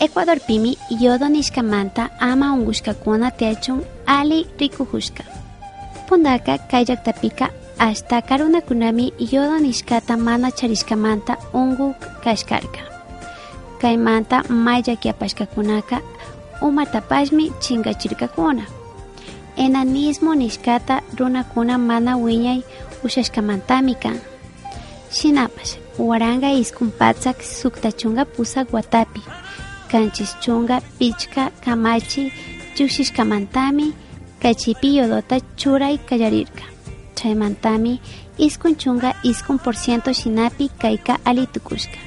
Ecuador pimi yodo nishkamanta ama ungushkakuna techun ali rikuhushka. Pundaka kayaktapika hasta karunakunami yodo nishkata mana charishkamanta ungu kashkarka. Kaymanta mayllakiapashkakunaka umatapashmi chingachirkakuna. Enanismo nishkata runakuna mana wiñay ushashkamantami kan. Shinapash, waranga iskumpatsak suktachunga pusak watapi. Kanchis chunga pichka kamachi lluksishkamantami kachipi yodota churay kallarirka chaymantami iskun chunga iskun por ciento shinapi kayka alitukushka.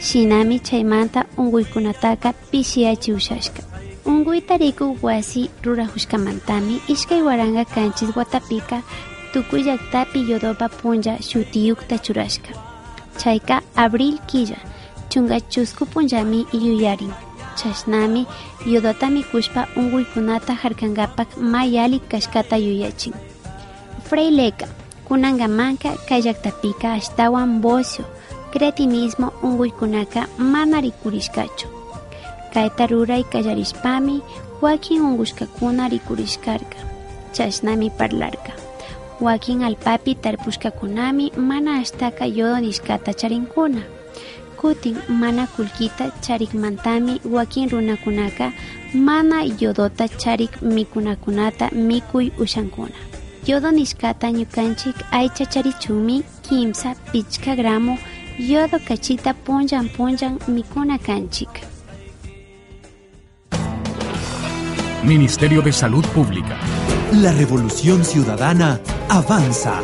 Shinami chaymanta unkuykunataka pishiyachi ushashka. Unkuyta rikuq wasi rurahushkamantami ishkay waranga kanchis watapika tukuy llaktapi yodopa punlla shutiyukta churashka. Chayka abril killa chunga chusku punllami yuyarin chashnami yodota mikushpa unkuykunata harkankapak mayali kashkata yuyachin. Freileka kunankamanka kay llaktapika ashtawan bocio cretinismo unkuykunaka mana rikurishkachu kayta ruray kallarishpami wakin unkushkakuna rikurishkarka. Chashnami parlarka. Wakin alpapi tarpushkakunami mana ashtaka yodo nishkata charinkuna kutin mana kullkita charikmantami wakin runakunaka mana yodota charik mikunakunata mikuy ushankuna yodo nishkata ñukanchik aycha charichumi kimsa pichka gramo yodo kachita punllan punllan mikuna kanchik Ministerio de Salud Pública. La revolución ciudadana avanza.